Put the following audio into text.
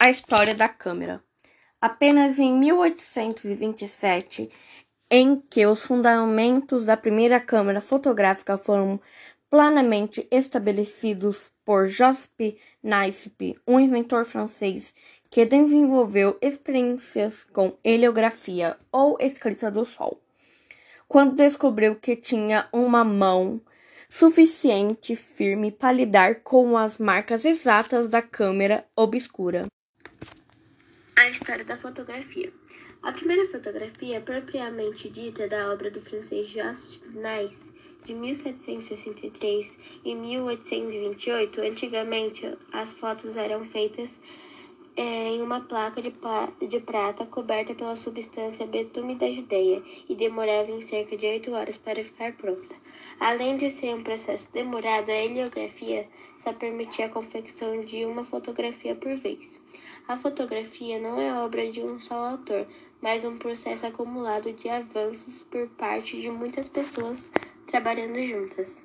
A história da câmera. Apenas em 1827, em que os fundamentos da primeira câmera fotográfica foram planamente estabelecidos por Joseph Naisp, um inventor francês que desenvolveu experiências com heliografia ou escrita do sol. Quando descobriu que tinha uma mão suficiente firme para lidar com as marcas exatas da câmera obscura. História da fotografia. A primeira fotografia, propriamente dita, da obra do francês Joseph Nice, de 1763 e 1828. Antigamente, as fotos eram feitas é, em uma placa de, de prata coberta pela substância betume da Judeia e demorava em cerca de oito horas para ficar pronta. Além de ser um processo demorado, a heliografia só permitia a confecção de uma fotografia por vez. A fotografia não é obra de um só autor, mas um processo acumulado de avanços por parte de muitas pessoas trabalhando juntas.